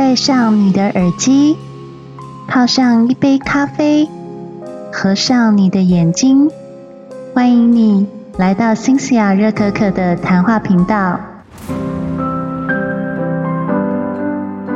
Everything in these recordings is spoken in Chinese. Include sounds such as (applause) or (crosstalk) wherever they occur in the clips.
戴上你的耳机，泡上一杯咖啡，合上你的眼睛，欢迎你来到新西亚热可可的谈话频道。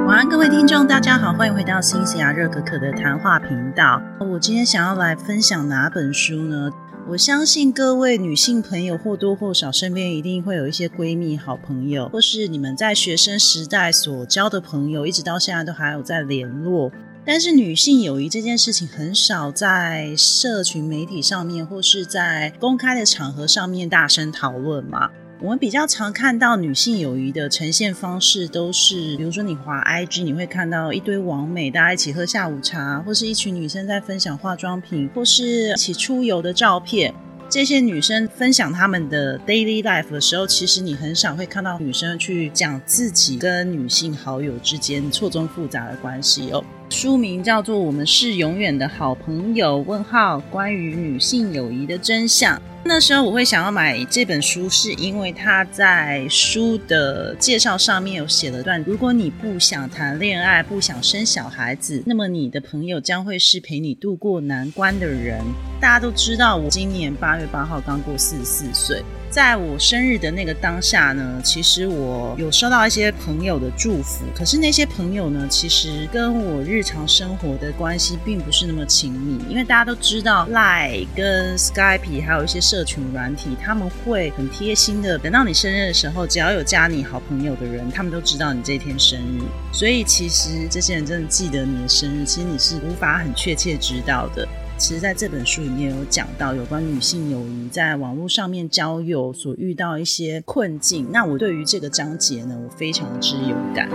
晚安，各位听众，大家好，欢迎回到新西亚热可可的谈话频道。我今天想要来分享哪本书呢？我相信各位女性朋友或多或少身边一定会有一些闺蜜、好朋友，或是你们在学生时代所交的朋友，一直到现在都还有在联络。但是女性友谊这件事情很少在社群媒体上面，或是在公开的场合上面大声讨论嘛。我们比较常看到女性友谊的呈现方式，都是比如说你滑 IG，你会看到一堆网美大家一起喝下午茶，或是一群女生在分享化妆品，或是一起出游的照片。这些女生分享她们的 daily life 的时候，其实你很少会看到女生去讲自己跟女性好友之间错综复杂的关系哦。书名叫做《我们是永远的好朋友》，问号关于女性友谊的真相。那时候我会想要买这本书，是因为他在书的介绍上面有写了段：如果你不想谈恋爱，不想生小孩子，那么你的朋友将会是陪你度过难关的人。大家都知道，我今年八月八号刚过四十四岁。在我生日的那个当下呢，其实我有收到一些朋友的祝福，可是那些朋友呢，其实跟我日常生活的关系并不是那么亲密，因为大家都知道，Line 跟 Skype 还有一些社群软体，他们会很贴心的，等到你生日的时候，只要有加你好朋友的人，他们都知道你这天生日，所以其实这些人真的记得你的生日，其实你是无法很确切知道的。其实，在这本书里面有讲到有关女性友谊在网络上面交友所遇到一些困境。那我对于这个章节呢，我非常之有感。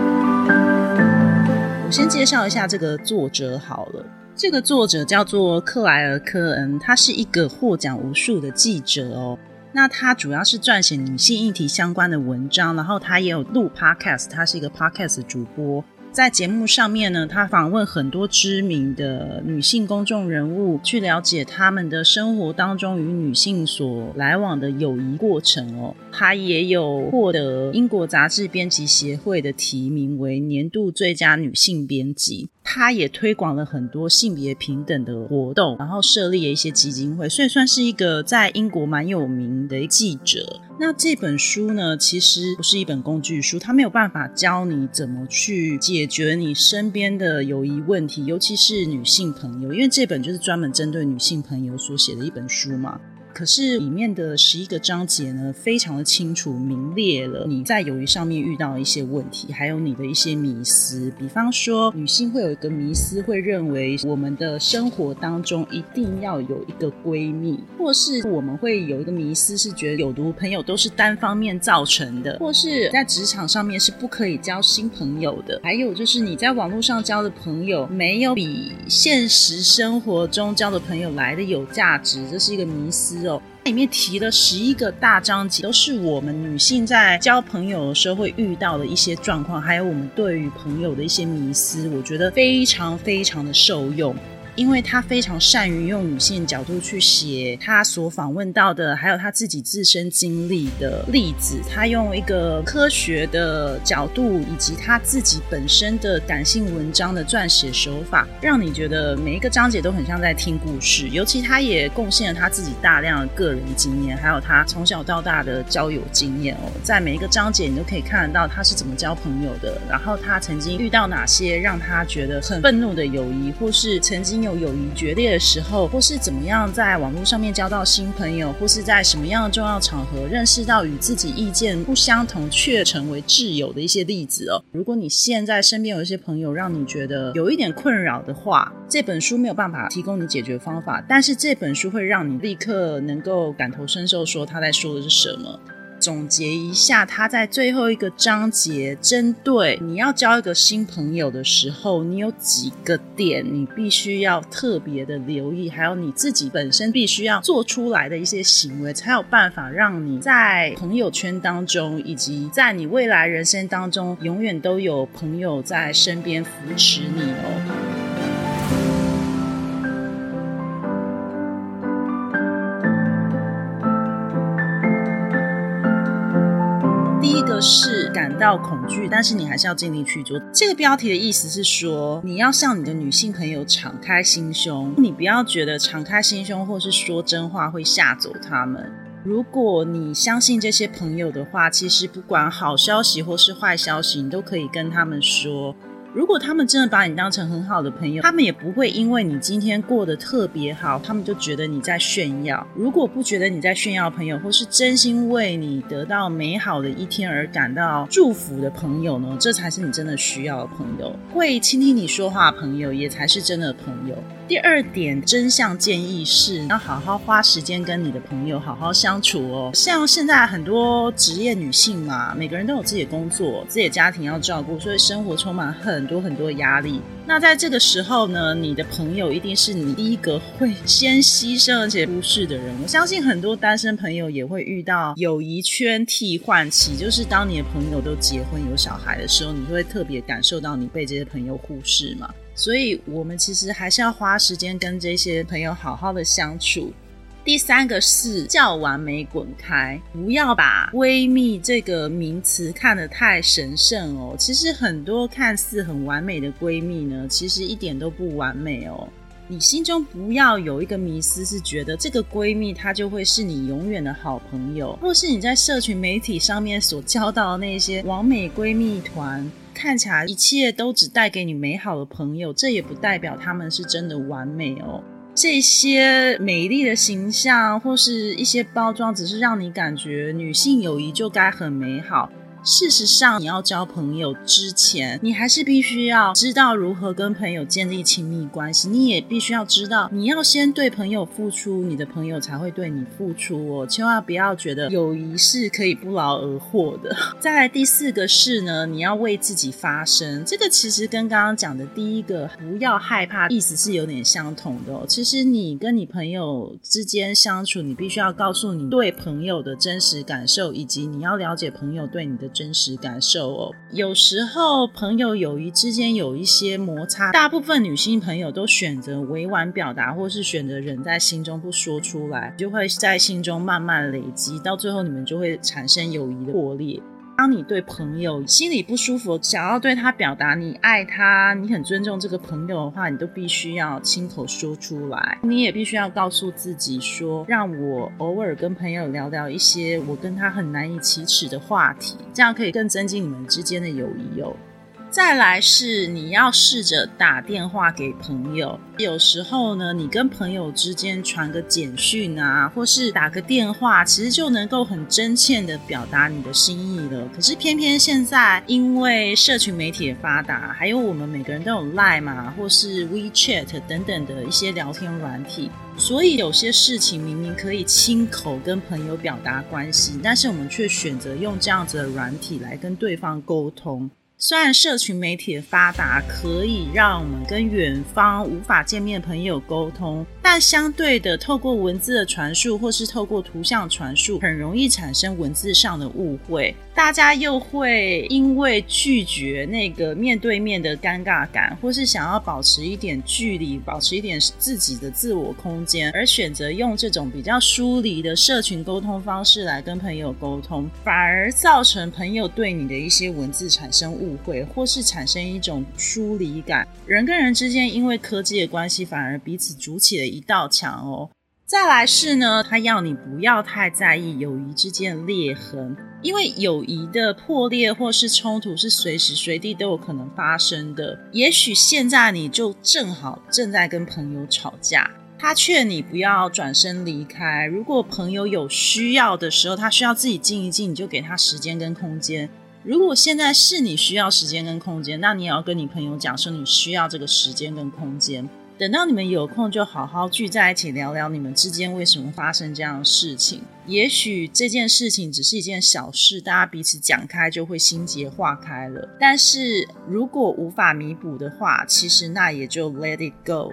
我先介绍一下这个作者好了。这个作者叫做克莱尔·科恩，他是一个获奖无数的记者哦。那他主要是撰写女性议题相关的文章，然后他也有录 podcast，他是一个 podcast 主播。在节目上面呢，他访问很多知名的女性公众人物，去了解他们的生活当中与女性所来往的友谊过程哦。他也有获得英国杂志编辑协会的提名为年度最佳女性编辑。他也推广了很多性别平等的活动，然后设立了一些基金会，所以算是一个在英国蛮有名的记者。那这本书呢，其实不是一本工具书，它没有办法教你怎么去解决你身边的友谊问题，尤其是女性朋友，因为这本就是专门针对女性朋友所写的一本书嘛。可是里面的十一个章节呢，非常的清楚明列了你在友谊上面遇到一些问题，还有你的一些迷思。比方说，女性会有一个迷思，会认为我们的生活当中一定要有一个闺蜜，或是我们会有一个迷思，是觉得有毒朋友都是单方面造成的，或是在职场上面是不可以交新朋友的。还有就是你在网络上交的朋友，没有比现实生活中交的朋友来的有价值，这是一个迷思。里面提了十一个大章节，都是我们女性在交朋友的时候会遇到的一些状况，还有我们对于朋友的一些迷思，我觉得非常非常的受用。因为他非常善于用女性角度去写他所访问到的，还有他自己自身经历的例子。他用一个科学的角度，以及他自己本身的感性文章的撰写手法，让你觉得每一个章节都很像在听故事。尤其他也贡献了他自己大量的个人经验，还有他从小到大的交友经验哦。在每一个章节，你都可以看得到他是怎么交朋友的，然后他曾经遇到哪些让他觉得很愤怒的友谊，或是曾经。有友谊决裂的时候，或是怎么样在网络上面交到新朋友，或是在什么样的重要场合认识到与自己意见不相同却成为挚友的一些例子哦。如果你现在身边有一些朋友让你觉得有一点困扰的话，这本书没有办法提供你解决方法，但是这本书会让你立刻能够感同身受，说他在说的是什么。总结一下，他在最后一个章节针对你要交一个新朋友的时候，你有几个点你必须要特别的留意，还有你自己本身必须要做出来的一些行为，才有办法让你在朋友圈当中，以及在你未来人生当中，永远都有朋友在身边扶持你哦。是感到恐惧，但是你还是要尽力去做。这个标题的意思是说，你要向你的女性朋友敞开心胸，你不要觉得敞开心胸或是说真话会吓走他们。如果你相信这些朋友的话，其实不管好消息或是坏消息，你都可以跟他们说。如果他们真的把你当成很好的朋友，他们也不会因为你今天过得特别好，他们就觉得你在炫耀。如果不觉得你在炫耀，朋友或是真心为你得到美好的一天而感到祝福的朋友呢？这才是你真的需要的朋友。会倾听你说话的朋友，也才是真的朋友。第二点真相建议是要好好花时间跟你的朋友好好相处哦。像现在很多职业女性嘛，每个人都有自己的工作、自己的家庭要照顾，所以生活充满很多很多压力。那在这个时候呢，你的朋友一定是你第一个会先牺牲而且忽视的人。我相信很多单身朋友也会遇到友谊圈替换期，就是当你的朋友都结婚有小孩的时候，你会特别感受到你被这些朋友忽视嘛。所以，我们其实还是要花时间跟这些朋友好好的相处。第三个是叫完美滚开，不要把闺蜜这个名词看得太神圣哦。其实很多看似很完美的闺蜜呢，其实一点都不完美哦。你心中不要有一个迷思，是觉得这个闺蜜她就会是你永远的好朋友，或是你在社群媒体上面所交到的那些完美闺蜜团。看起来一切都只带给你美好的朋友，这也不代表他们是真的完美哦。这些美丽的形象或是一些包装，只是让你感觉女性友谊就该很美好。事实上，你要交朋友之前，你还是必须要知道如何跟朋友建立亲密关系。你也必须要知道，你要先对朋友付出，你的朋友才会对你付出哦。千万不要觉得友谊是可以不劳而获的。(laughs) 再来第四个是呢，你要为自己发声。这个其实跟刚刚讲的第一个不要害怕，意思是有点相同的哦。其实你跟你朋友之间相处，你必须要告诉你对朋友的真实感受，以及你要了解朋友对你的。真实感受哦，有时候朋友友谊之间有一些摩擦，大部分女性朋友都选择委婉表达，或是选择忍在心中不说出来，就会在心中慢慢累积，到最后你们就会产生友谊的破裂。当你对朋友心里不舒服，想要对他表达你爱他，你很尊重这个朋友的话，你都必须要亲口说出来。你也必须要告诉自己说，让我偶尔跟朋友聊聊一些我跟他很难以启齿的话题，这样可以更增进你们之间的友谊哦。再来是你要试着打电话给朋友，有时候呢，你跟朋友之间传个简讯啊，或是打个电话，其实就能够很真切的表达你的心意了。可是偏偏现在因为社群媒体的发达，还有我们每个人都有 Line 嘛，或是 WeChat 等等的一些聊天软体，所以有些事情明明可以亲口跟朋友表达关系，但是我们却选择用这样子的软体来跟对方沟通。虽然社群媒体的发达可以让我们跟远方无法见面的朋友沟通，但相对的，透过文字的传输或是透过图像传输，很容易产生文字上的误会。大家又会因为拒绝那个面对面的尴尬感，或是想要保持一点距离，保持一点自己的自我空间，而选择用这种比较疏离的社群沟通方式来跟朋友沟通，反而造成朋友对你的一些文字产生误会，或是产生一种疏离感。人跟人之间因为科技的关系，反而彼此筑起了一道墙哦。再来是呢，他要你不要太在意友谊之间的裂痕，因为友谊的破裂或是冲突是随时随地都有可能发生的。也许现在你就正好正在跟朋友吵架，他劝你不要转身离开。如果朋友有需要的时候，他需要自己静一静，你就给他时间跟空间。如果现在是你需要时间跟空间，那你也要跟你朋友讲说你需要这个时间跟空间。等到你们有空，就好好聚在一起聊聊你们之间为什么发生这样的事情。也许这件事情只是一件小事，大家彼此讲开就会心结化开了。但是如果无法弥补的话，其实那也就 let it go。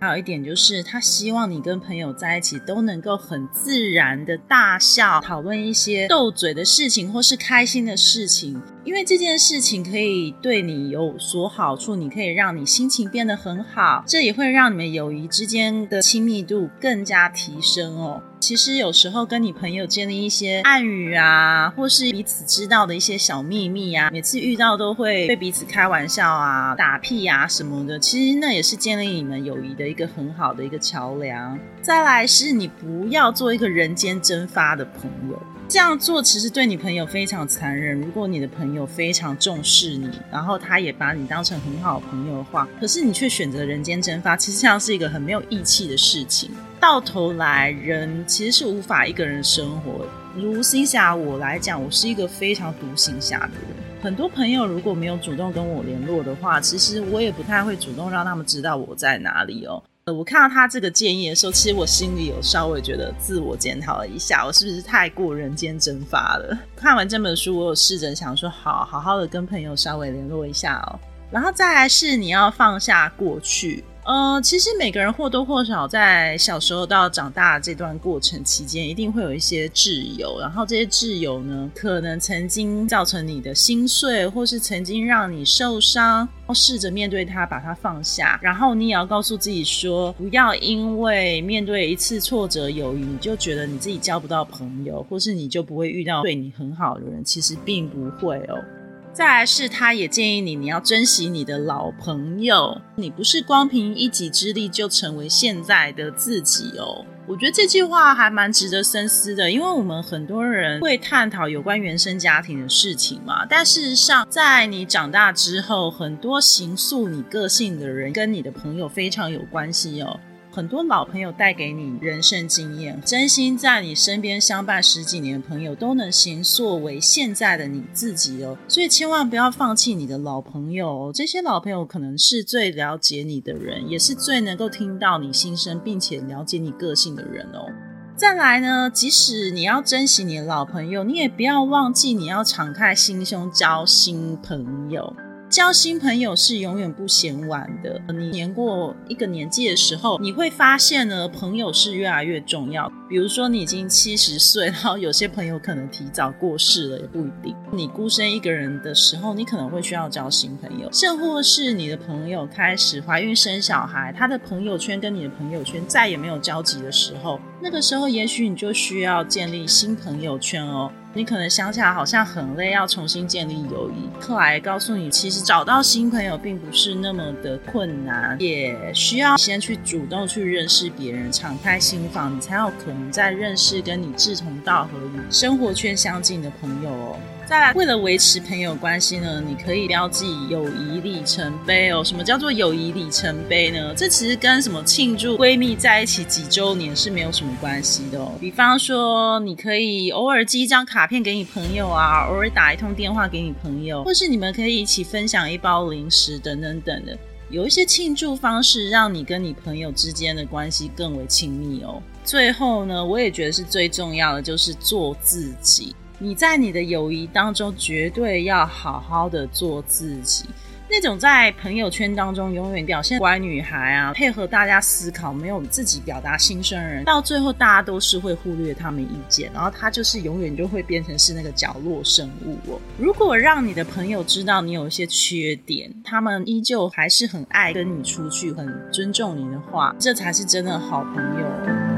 还有一点就是，他希望你跟朋友在一起都能够很自然的大笑，讨论一些斗嘴的事情或是开心的事情。因为这件事情可以对你有所好处，你可以让你心情变得很好，这也会让你们友谊之间的亲密度更加提升哦。其实有时候跟你朋友建立一些暗语啊，或是彼此知道的一些小秘密啊，每次遇到都会对彼此开玩笑啊、打屁啊什么的，其实那也是建立你们友谊的一个很好的一个桥梁。再来是你不要做一个人间蒸发的朋友。这样做其实对你朋友非常残忍。如果你的朋友非常重视你，然后他也把你当成很好的朋友的话，可是你却选择人间蒸发，其实像是一个很没有义气的事情。到头来，人其实是无法一个人生活。如新霞我来讲，我是一个非常独行侠的人。很多朋友如果没有主动跟我联络的话，其实我也不太会主动让他们知道我在哪里哦。我看到他这个建议的时候，其实我心里有稍微觉得自我检讨了一下，我是不是太过人间蒸发了？看完这本书，我有试着想说，好好好的跟朋友稍微联络一下哦。然后再来是你要放下过去。呃，其实每个人或多或少在小时候到长大这段过程期间，一定会有一些挚友，然后这些挚友呢，可能曾经造成你的心碎，或是曾经让你受伤，试着面对他，把他放下，然后你也要告诉自己说，不要因为面对一次挫折友谊，你就觉得你自己交不到朋友，或是你就不会遇到对你很好的人，其实并不会哦。再来是，他也建议你，你要珍惜你的老朋友。你不是光凭一己之力就成为现在的自己哦。我觉得这句话还蛮值得深思的，因为我们很多人会探讨有关原生家庭的事情嘛。但事实上，在你长大之后，很多形塑你个性的人，跟你的朋友非常有关系哦。很多老朋友带给你人生经验，真心在你身边相伴十几年的朋友都能形塑为现在的你自己哦，所以千万不要放弃你的老朋友哦。这些老朋友可能是最了解你的人，也是最能够听到你心声，并且了解你个性的人哦。再来呢，即使你要珍惜你的老朋友，你也不要忘记你要敞开心胸交新朋友。交新朋友是永远不嫌晚的。你年过一个年纪的时候，你会发现呢，朋友是越来越重要。比如说，你已经七十岁，然后有些朋友可能提早过世了，也不一定。你孤身一个人的时候，你可能会需要交新朋友。甚或是你的朋友开始怀孕生小孩，他的朋友圈跟你的朋友圈再也没有交集的时候，那个时候也许你就需要建立新朋友圈哦。你可能想起来好像很累，要重新建立友谊。克莱告诉你，其实找到新朋友并不是那么的困难，也需要先去主动去认识别人，敞开心房，你才有可能在认识跟你志同道合、与生活圈相近的朋友哦。再来，为了维持朋友关系呢，你可以标记友谊里程碑哦。什么叫做友谊里程碑呢？这其实跟什么庆祝闺蜜在一起几周年是没有什么关系的哦。比方说，你可以偶尔寄一张卡片给你朋友啊，偶尔打一通电话给你朋友，或是你们可以一起分享一包零食等等等的。有一些庆祝方式，让你跟你朋友之间的关系更为亲密哦。最后呢，我也觉得是最重要的，就是做自己。你在你的友谊当中，绝对要好好的做自己。那种在朋友圈当中永远表现乖女孩啊，配合大家思考，没有自己表达心声人，到最后大家都是会忽略他们意见，然后他就是永远就会变成是那个角落生物哦。如果让你的朋友知道你有一些缺点，他们依旧还是很爱跟你出去，很尊重你的话，这才是真的好朋友。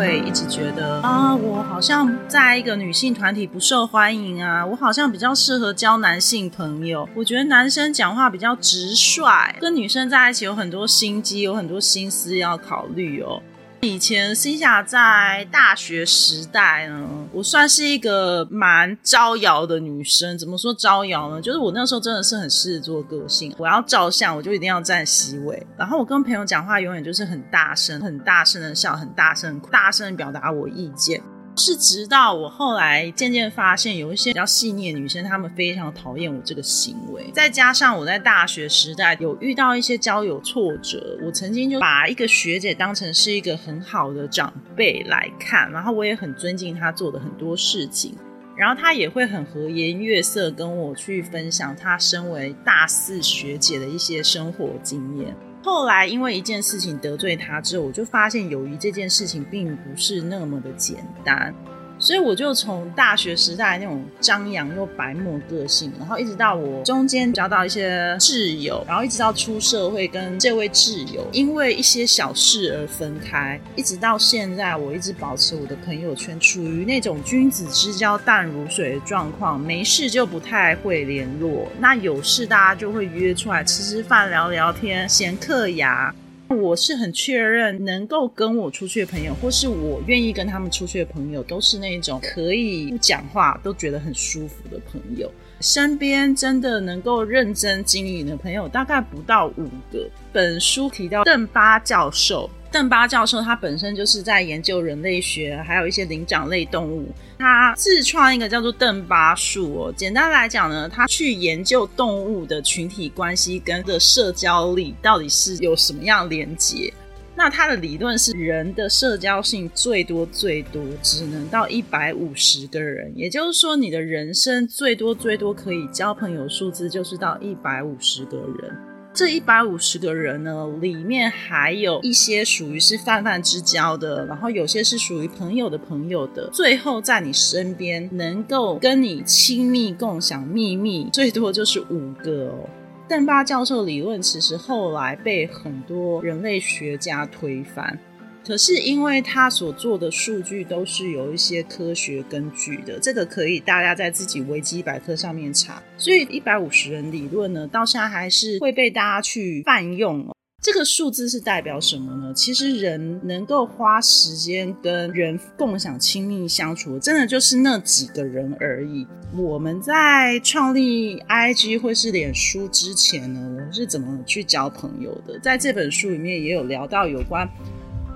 会一直觉得啊，我好像在一个女性团体不受欢迎啊，我好像比较适合交男性朋友。我觉得男生讲话比较直率，跟女生在一起有很多心机，有很多心思要考虑哦。以前新霞在大学时代呢，我算是一个蛮招摇的女生。怎么说招摇呢？就是我那时候真的是很狮子座个性，我要照相我就一定要站 C 位，然后我跟朋友讲话永远就是很大声、很大声的笑、很大声、大声表达我意见。是直到我后来渐渐发现，有一些比较细腻的女生，她们非常讨厌我这个行为。再加上我在大学时代有遇到一些交友挫折，我曾经就把一个学姐当成是一个很好的长辈来看，然后我也很尊敬她做的很多事情，然后她也会很和颜悦色跟我去分享她身为大四学姐的一些生活经验。后来因为一件事情得罪他之后，我就发现友谊这件事情并不是那么的简单。所以我就从大学时代那种张扬又白目个性，然后一直到我中间交到一些挚友，然后一直到出社会跟这位挚友因为一些小事而分开，一直到现在，我一直保持我的朋友圈处于那种君子之交淡如水的状况，没事就不太会联络，那有事大家就会约出来吃吃饭、聊聊天、闲嗑牙。我是很确认，能够跟我出去的朋友，或是我愿意跟他们出去的朋友，都是那种可以不讲话都觉得很舒服的朋友。身边真的能够认真经营的朋友，大概不到五个。本书提到邓巴教授。邓巴教授他本身就是在研究人类学，还有一些灵长类动物。他自创一个叫做邓巴数哦。简单来讲呢，他去研究动物的群体关系跟的社交力到底是有什么样连接。那他的理论是，人的社交性最多最多只能到一百五十个人，也就是说，你的人生最多最多可以交朋友数字就是到一百五十个人。这一百五十个人呢，里面还有一些属于是泛泛之交的，然后有些是属于朋友的朋友的。最后在你身边能够跟你亲密共享秘密，最多就是五个哦。邓巴教授理论其实后来被很多人类学家推翻。可是因为他所做的数据都是有一些科学根据的，这个可以大家在自己维基百科上面查。所以一百五十人理论呢，到现在还是会被大家去泛用。这个数字是代表什么呢？其实人能够花时间跟人共享亲密相处，真的就是那几个人而已。我们在创立 IG 或是脸书之前呢，我们是怎么去交朋友的？在这本书里面也有聊到有关。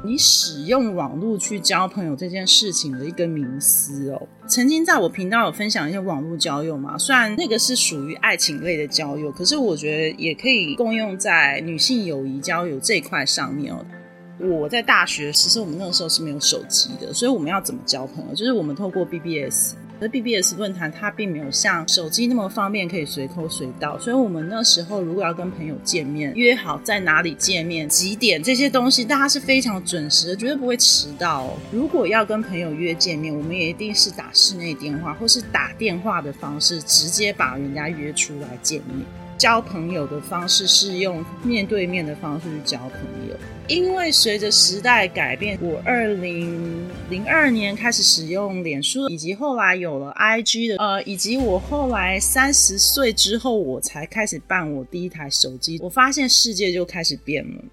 你使用网络去交朋友这件事情的一个名思哦，曾经在我频道有分享一些网络交友嘛，虽然那个是属于爱情类的交友，可是我觉得也可以共用在女性友谊交友这一块上面哦。我在大学，其实我们那个时候是没有手机的，所以我们要怎么交朋友？就是我们透过 BBS。而 BBS 论坛它并没有像手机那么方便，可以随口随到，所以我们那时候如果要跟朋友见面，约好在哪里见面、几点这些东西，大家是非常准时的，绝对不会迟到。如果要跟朋友约见面，我们也一定是打室内电话，或是打电话的方式，直接把人家约出来见面。交朋友的方式是用面对面的方式去交朋友，因为随着时代改变，我二零零二年开始使用脸书，以及后来有了 IG 的，呃，以及我后来三十岁之后，我才开始办我第一台手机，我发现世界就开始变了。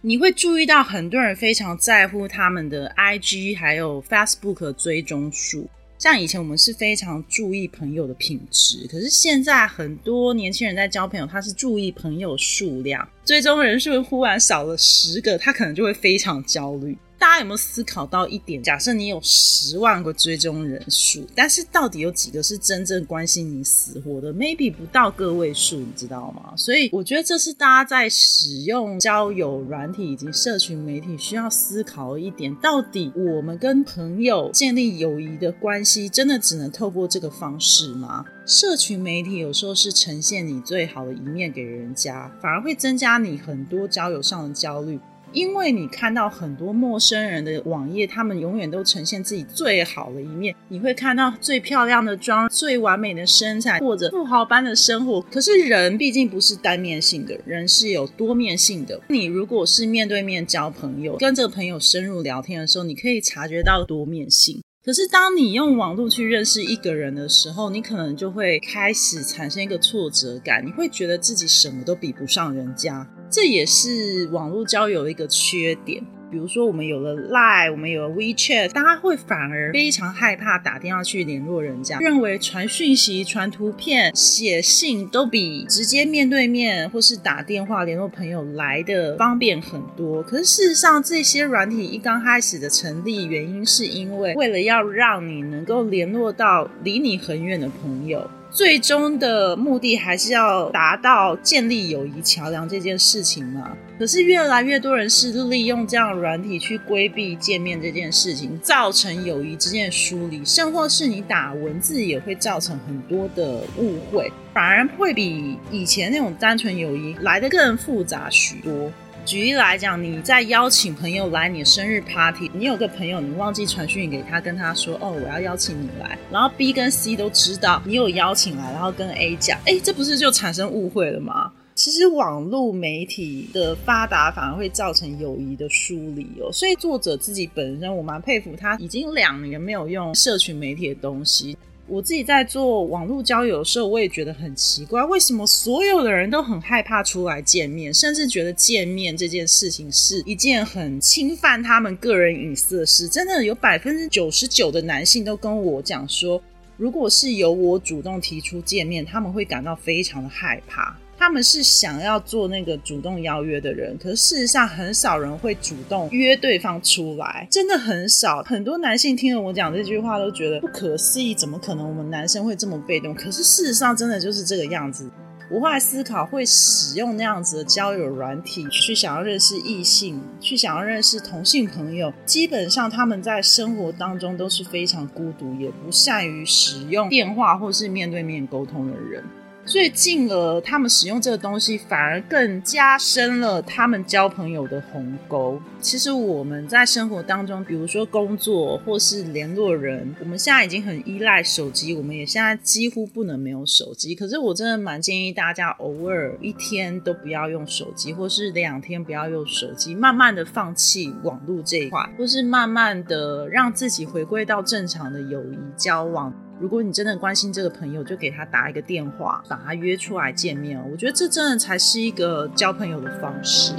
你会注意到很多人非常在乎他们的 IG 还有 Facebook 追踪数。像以前我们是非常注意朋友的品质，可是现在很多年轻人在交朋友，他是注意朋友数量，最终人数忽然少了十个，他可能就会非常焦虑。大家有没有思考到一点？假设你有十万个追踪人数，但是到底有几个是真正关心你死活的？Maybe 不到个位数，你知道吗？所以我觉得这是大家在使用交友软体以及社群媒体需要思考一点：到底我们跟朋友建立友谊的关系，真的只能透过这个方式吗？社群媒体有时候是呈现你最好的一面给人家，反而会增加你很多交友上的焦虑。因为你看到很多陌生人的网页，他们永远都呈现自己最好的一面。你会看到最漂亮的妆、最完美的身材，或者富豪般的生活。可是人毕竟不是单面性的，人是有多面性的。你如果是面对面交朋友，跟这个朋友深入聊天的时候，你可以察觉到多面性。可是当你用网络去认识一个人的时候，你可能就会开始产生一个挫折感，你会觉得自己什么都比不上人家。这也是网络交友的一个缺点。比如说，我们有了 Line，我们有了 WeChat，大家会反而非常害怕打电话去联络人家，认为传讯息、传图片、写信都比直接面对面或是打电话联络朋友来的方便很多。可是事实上，这些软体一刚开始的成立，原因是因为为了要让你能够联络到离你很远的朋友。最终的目的还是要达到建立友谊桥梁这件事情嘛？可是越来越多人是利用这样软体去规避见面这件事情，造成友谊之间的疏离，甚或是你打文字也会造成很多的误会，反而会比以前那种单纯友谊来的更复杂许多。举例来讲，你在邀请朋友来你的生日 party，你有个朋友你忘记传讯给他，跟他说哦我要邀请你来，然后 B 跟 C 都知道你有邀请来，然后跟 A 讲，哎，这不是就产生误会了吗？其实网络媒体的发达反而会造成友谊的疏离哦，所以作者自己本身我蛮佩服他，已经两年没有用社群媒体的东西。我自己在做网络交友的时候，我也觉得很奇怪，为什么所有的人都很害怕出来见面，甚至觉得见面这件事情是一件很侵犯他们个人隐私的事。真的有百分之九十九的男性都跟我讲说，如果是由我主动提出见面，他们会感到非常的害怕。他们是想要做那个主动邀约的人，可是事实上很少人会主动约对方出来，真的很少。很多男性听了我讲这句话都觉得不可思议，怎么可能我们男生会这么被动？可是事实上真的就是这个样子。我后来思考，会使用那样子的交友软体去想要认识异性，去想要认识同性朋友，基本上他们在生活当中都是非常孤独，也不善于使用电话或是面对面沟通的人。所以进而他们使用这个东西，反而更加深了他们交朋友的鸿沟。其实我们在生活当中，比如说工作或是联络人，我们现在已经很依赖手机，我们也现在几乎不能没有手机。可是我真的蛮建议大家，偶尔一天都不要用手机，或是两天不要用手机，慢慢的放弃网络这一块，或是慢慢的让自己回归到正常的友谊交往。如果你真的关心这个朋友，就给他打一个电话，把他约出来见面。我觉得这真的才是一个交朋友的方式。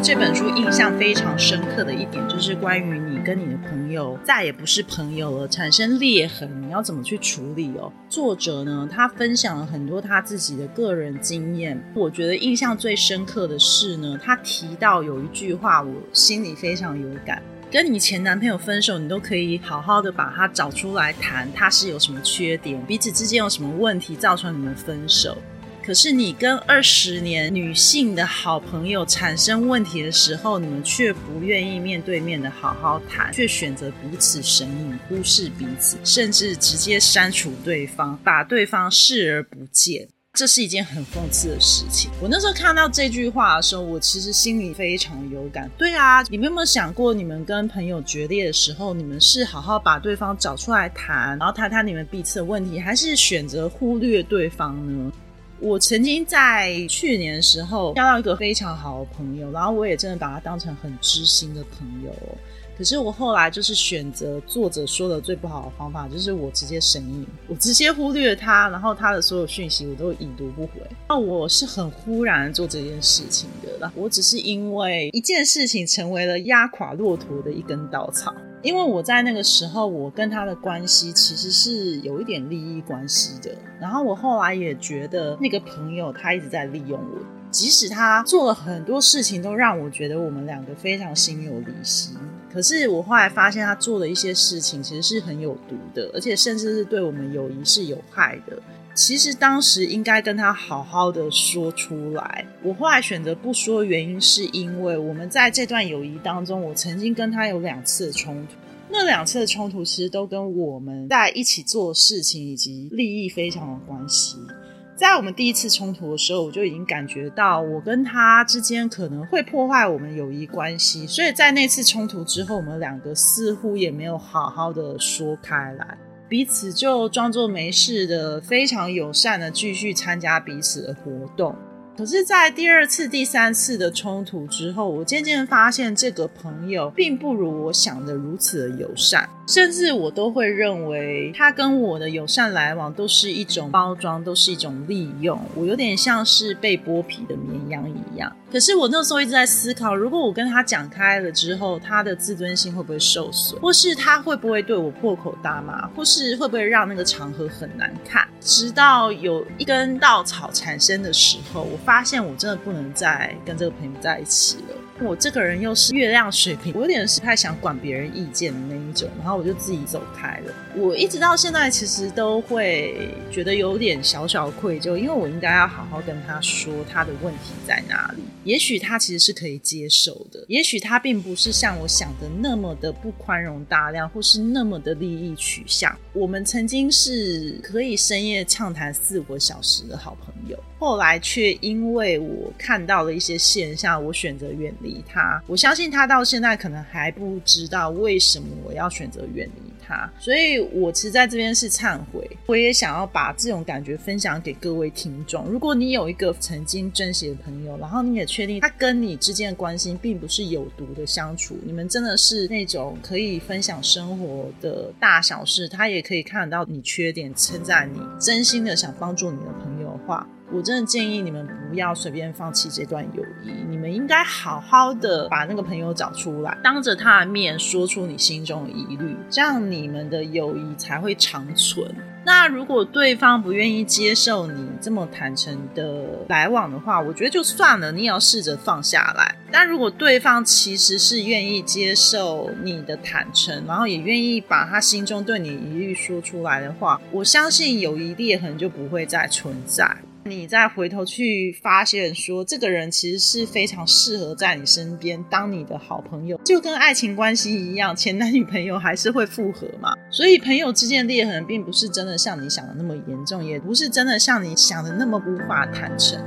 这本书印象非常深刻的一点，就是关于你跟你的朋友再也不是朋友了，产生裂痕，你要怎么去处理哦？作者呢，他分享了很多他自己的个人经验。我觉得印象最深刻的是呢，他提到有一句话，我心里非常有感：跟你前男朋友分手，你都可以好好的把他找出来谈，他是有什么缺点，彼此之间有什么问题造成你们分手。可是你跟二十年女性的好朋友产生问题的时候，你们却不愿意面对面的好好谈，却选择彼此神隐，忽视彼此，甚至直接删除对方，把对方视而不见。这是一件很讽刺的事情。我那时候看到这句话的时候，我其实心里非常有感。对啊，你们有没有想过，你们跟朋友决裂的时候，你们是好好把对方找出来谈，然后谈谈你们彼此的问题，还是选择忽略对方呢？我曾经在去年的时候交到一个非常好的朋友，然后我也真的把他当成很知心的朋友。可是我后来就是选择作者说的最不好的方法，就是我直接神隐，我直接忽略他，然后他的所有讯息我都已读不回。那我是很忽然做这件事情的，我只是因为一件事情成为了压垮骆驼的一根稻草。因为我在那个时候，我跟他的关系其实是有一点利益关系的。然后我后来也觉得那个朋友他一直在利用我，即使他做了很多事情都让我觉得我们两个非常心有离心。可是我后来发现他做的一些事情其实是很有毒的，而且甚至是对我们友谊是有害的。其实当时应该跟他好好的说出来。我后来选择不说，原因是因为我们在这段友谊当中，我曾经跟他有两次的冲突。那两次的冲突其实都跟我们在一起做事情以及利益非常有关系。在我们第一次冲突的时候，我就已经感觉到我跟他之间可能会破坏我们友谊关系，所以在那次冲突之后，我们两个似乎也没有好好的说开来。彼此就装作没事的，非常友善的继续参加彼此的活动。可是，在第二次、第三次的冲突之后，我渐渐发现这个朋友并不如我想的如此的友善，甚至我都会认为他跟我的友善来往都是一种包装，都是一种利用。我有点像是被剥皮的绵羊一样。可是我那时候一直在思考，如果我跟他讲开了之后，他的自尊心会不会受损，或是他会不会对我破口大骂，或是会不会让那个场合很难看？直到有一根稻草产生的时候，我发现我真的不能再跟这个朋友在一起了。我这个人又是月亮水平，我有点是不太想管别人意见的那一种，然后我就自己走开了。我一直到现在其实都会觉得有点小小愧疚，因为我应该要好好跟他说他的问题在哪里。也许他其实是可以接受的，也许他并不是像我想的那么的不宽容大量，或是那么的利益取向。我们曾经是可以深夜畅谈四五个小时的好朋友，后来却因为我看到了一些现象，我选择远离他。我相信他到现在可能还不知道为什么我要选择远离。他，所以我其实在这边是忏悔，我也想要把这种感觉分享给各位听众。如果你有一个曾经珍惜的朋友，然后你也确定他跟你之间的关系并不是有毒的相处，你们真的是那种可以分享生活的大小事，他也可以看得到你缺点，称赞你，真心的想帮助你的朋友的话。我真的建议你们不要随便放弃这段友谊，你们应该好好的把那个朋友找出来，当着他的面说出你心中的疑虑，这样你们的友谊才会长存。那如果对方不愿意接受你这么坦诚的来往的话，我觉得就算了，你也要试着放下来。但如果对方其实是愿意接受你的坦诚，然后也愿意把他心中对你疑虑说出来的话，我相信友谊裂痕就不会再存在。你再回头去发现，说这个人其实是非常适合在你身边当你的好朋友，就跟爱情关系一样，前男女朋友还是会复合嘛。所以朋友之间裂痕，并不是真的像你想的那么严重，也不是真的像你想的那么无法坦诚。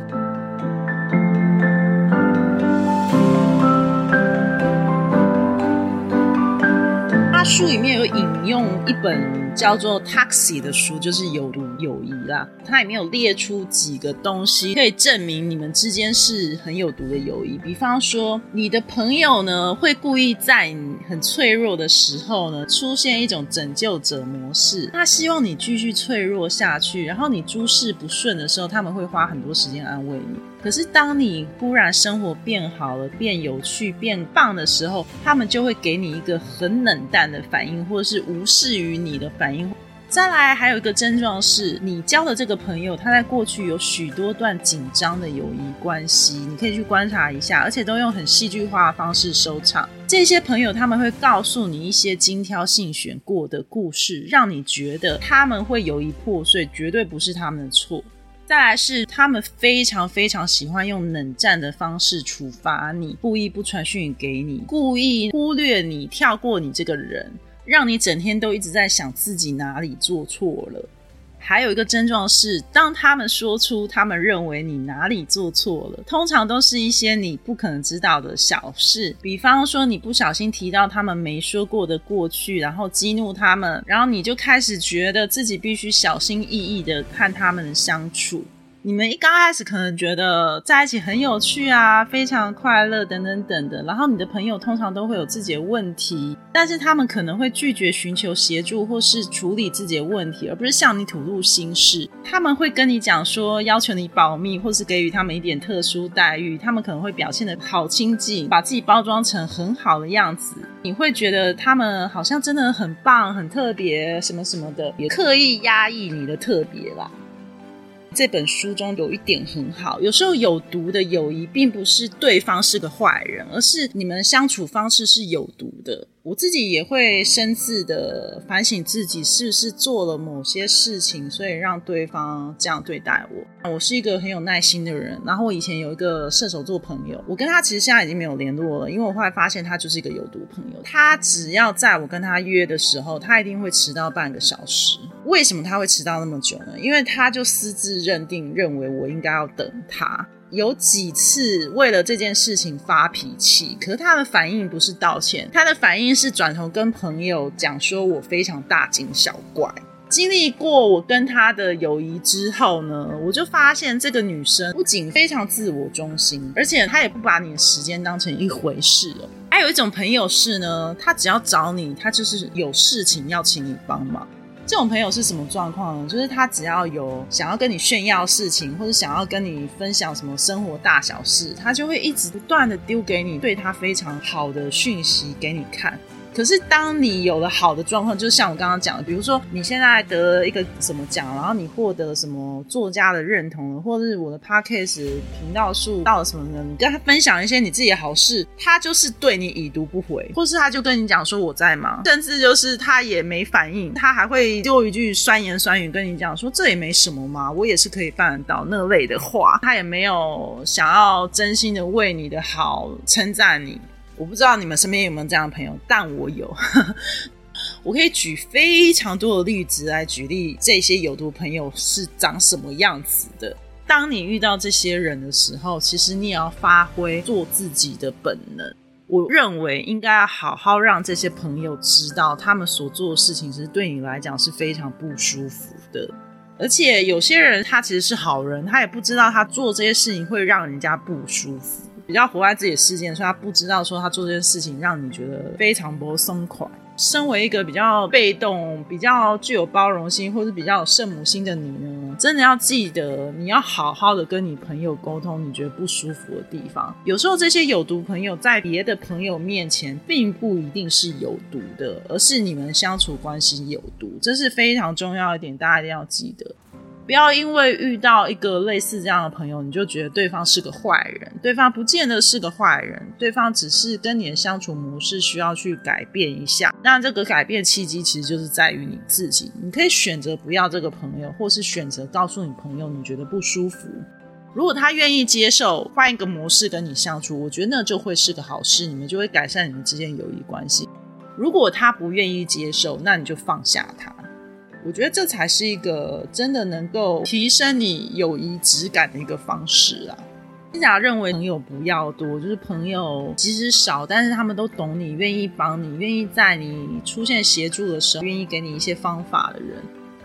书里面有引用一本叫做《Taxi》的书，就是有毒友谊啦。它里面有列出几个东西，可以证明你们之间是很有毒的友谊。比方说，你的朋友呢会故意在你很脆弱的时候呢出现一种拯救者模式，他希望你继续脆弱下去。然后你诸事不顺的时候，他们会花很多时间安慰你。可是，当你忽然生活变好了、变有趣、变棒的时候，他们就会给你一个很冷淡的反应，或者是无视于你的反应。再来，还有一个症状是，你交的这个朋友，他在过去有许多段紧张的友谊关系，你可以去观察一下，而且都用很戏剧化的方式收场。这些朋友他们会告诉你一些精挑细选过的故事，让你觉得他们会友谊破碎，绝对不是他们的错。再来是，他们非常非常喜欢用冷战的方式处罚你，故意不传讯给你，故意忽略你，跳过你这个人，让你整天都一直在想自己哪里做错了。还有一个症状是，当他们说出他们认为你哪里做错了，通常都是一些你不可能知道的小事，比方说你不小心提到他们没说过的过去，然后激怒他们，然后你就开始觉得自己必须小心翼翼的看他们的相处。你们一刚开始可能觉得在一起很有趣啊，非常快乐等等等的，然后你的朋友通常都会有自己的问题，但是他们可能会拒绝寻求协助或是处理自己的问题，而不是向你吐露心事。他们会跟你讲说，要求你保密，或是给予他们一点特殊待遇。他们可能会表现的好亲近，把自己包装成很好的样子，你会觉得他们好像真的很棒、很特别，什么什么的，也刻意 (laughs) 压抑你的特别啦。这本书中有一点很好，有时候有毒的友谊并不是对方是个坏人，而是你们相处方式是有毒的。我自己也会深自的反省自己是不是做了某些事情，所以让对方这样对待我。我是一个很有耐心的人，然后我以前有一个射手座朋友，我跟他其实现在已经没有联络了，因为我后来发现他就是一个有毒朋友。他只要在我跟他约的时候，他一定会迟到半个小时。为什么他会迟到那么久呢？因为他就私自认定认为我应该要等他。有几次为了这件事情发脾气，可是他的反应不是道歉，他的反应是转头跟朋友讲说我非常大惊小怪。经历过我跟他的友谊之后呢，我就发现这个女生不仅非常自我中心，而且她也不把你的时间当成一回事哦。还有一种朋友是呢，他只要找你，他就是有事情要请你帮忙。这种朋友是什么状况呢？就是他只要有想要跟你炫耀事情，或者想要跟你分享什么生活大小事，他就会一直不断的丢给你对他非常好的讯息给你看。可是当你有了好的状况，就像我刚刚讲的，比如说你现在得了一个什么奖，然后你获得什么作家的认同了，或者是我的 podcast 频道数到了什么呢？你跟他分享一些你自己的好事，他就是对你已读不回，或是他就跟你讲说我在忙，甚至就是他也没反应，他还会丢一句酸言酸语跟你讲说这也没什么嘛，我也是可以办得到那类的话，他也没有想要真心的为你的好称赞你。我不知道你们身边有没有这样的朋友，但我有。(laughs) 我可以举非常多的例子来举例，这些有毒朋友是长什么样子的。当你遇到这些人的时候，其实你也要发挥做自己的本能。我认为应该要好好让这些朋友知道，他们所做的事情其实对你来讲是非常不舒服的。而且有些人他其实是好人，他也不知道他做这些事情会让人家不舒服。比较活在自己的世界，所以他不知道说他做这件事情让你觉得非常不松快。身为一个比较被动、比较具有包容心，或是比较有圣母心的你呢，真的要记得，你要好好的跟你朋友沟通，你觉得不舒服的地方。有时候这些有毒朋友在别的朋友面前，并不一定是有毒的，而是你们相处关系有毒，这是非常重要一点，大家一定要记得。不要因为遇到一个类似这样的朋友，你就觉得对方是个坏人。对方不见得是个坏人，对方只是跟你的相处模式需要去改变一下。那这个改变契机其实就是在于你自己。你可以选择不要这个朋友，或是选择告诉你朋友你觉得不舒服。如果他愿意接受换一个模式跟你相处，我觉得那就会是个好事，你们就会改善你们之间友谊关系。如果他不愿意接受，那你就放下他。我觉得这才是一个真的能够提升你友谊质感的一个方式啊！金甲认为朋友不要多，就是朋友即使少，但是他们都懂你，愿意帮你，愿意在你出现协助的时候，愿意给你一些方法的人，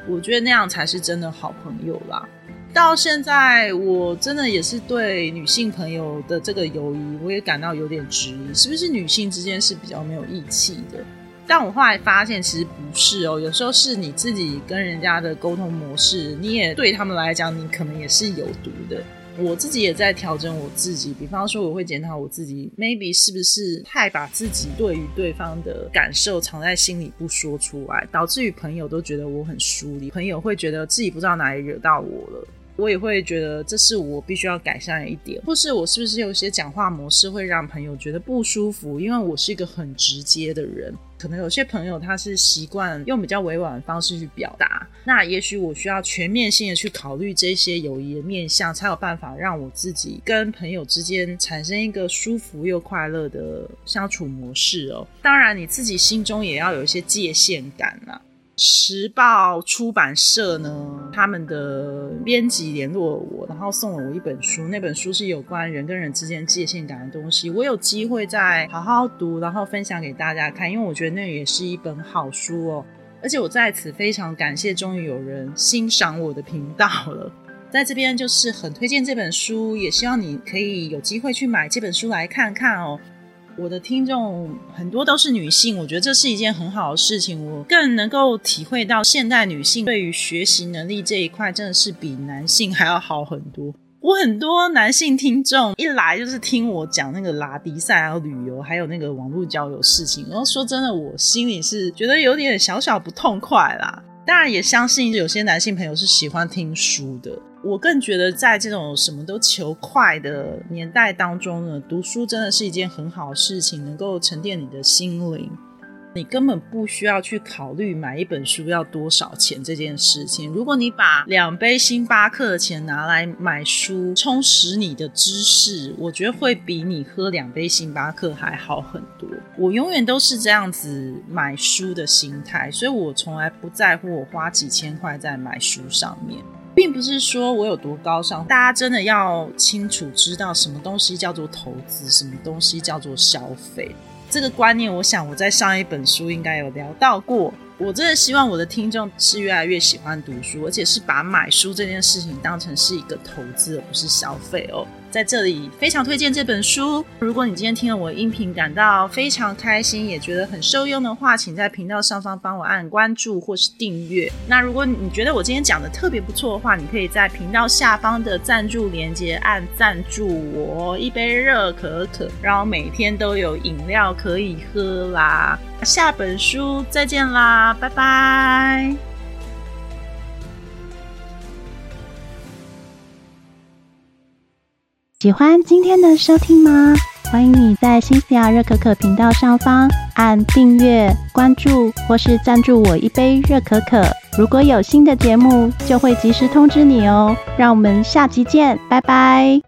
我觉得那样才是真的好朋友啦。到现在，我真的也是对女性朋友的这个友谊，我也感到有点质疑，是不是女性之间是比较没有义气的？但我后来发现，其实不是哦。有时候是你自己跟人家的沟通模式，你也对他们来讲，你可能也是有毒的。我自己也在调整我自己，比方说，我会检讨我自己，maybe 是不是太把自己对于对方的感受藏在心里不说出来，导致于朋友都觉得我很疏离，朋友会觉得自己不知道哪里惹到我了。我也会觉得这是我必须要改善的一点，或是我是不是有些讲话模式会让朋友觉得不舒服？因为我是一个很直接的人，可能有些朋友他是习惯用比较委婉的方式去表达，那也许我需要全面性的去考虑这些友谊的面向，才有办法让我自己跟朋友之间产生一个舒服又快乐的相处模式哦。当然，你自己心中也要有一些界限感了。时报出版社呢，他们的编辑联络我，然后送了我一本书。那本书是有关人跟人之间界限感的东西。我有机会再好好读，然后分享给大家看，因为我觉得那也是一本好书哦。而且我在此非常感谢，终于有人欣赏我的频道了。在这边就是很推荐这本书，也希望你可以有机会去买这本书来看看哦。我的听众很多都是女性，我觉得这是一件很好的事情。我更能够体会到现代女性对于学习能力这一块，真的是比男性还要好很多。我很多男性听众一来就是听我讲那个拉迪赛，还有旅游，还有那个网络交友事情，然后说真的，我心里是觉得有点小小不痛快啦。当然也相信有些男性朋友是喜欢听书的。我更觉得，在这种什么都求快的年代当中呢，读书真的是一件很好的事情，能够沉淀你的心灵。你根本不需要去考虑买一本书要多少钱这件事情。如果你把两杯星巴克的钱拿来买书，充实你的知识，我觉得会比你喝两杯星巴克还好很多。我永远都是这样子买书的心态，所以我从来不在乎我花几千块在买书上面，并不是说我有多高尚。大家真的要清楚知道什么东西叫做投资，什么东西叫做消费。这个观念，我想我在上一本书应该有聊到过。我真的希望我的听众是越来越喜欢读书，而且是把买书这件事情当成是一个投资，而不是消费哦。在这里非常推荐这本书。如果你今天听了我音频感到非常开心，也觉得很受用的话，请在频道上方帮我按关注或是订阅。那如果你觉得我今天讲的特别不错的话，你可以在频道下方的赞助连接按赞助我一杯热可可，让我每天都有饮料可以喝啦。下本书再见啦，拜拜。喜欢今天的收听吗？欢迎你在新西亚热可可频道上方按订阅、关注或是赞助我一杯热可可。如果有新的节目，就会及时通知你哦。让我们下集见，拜拜。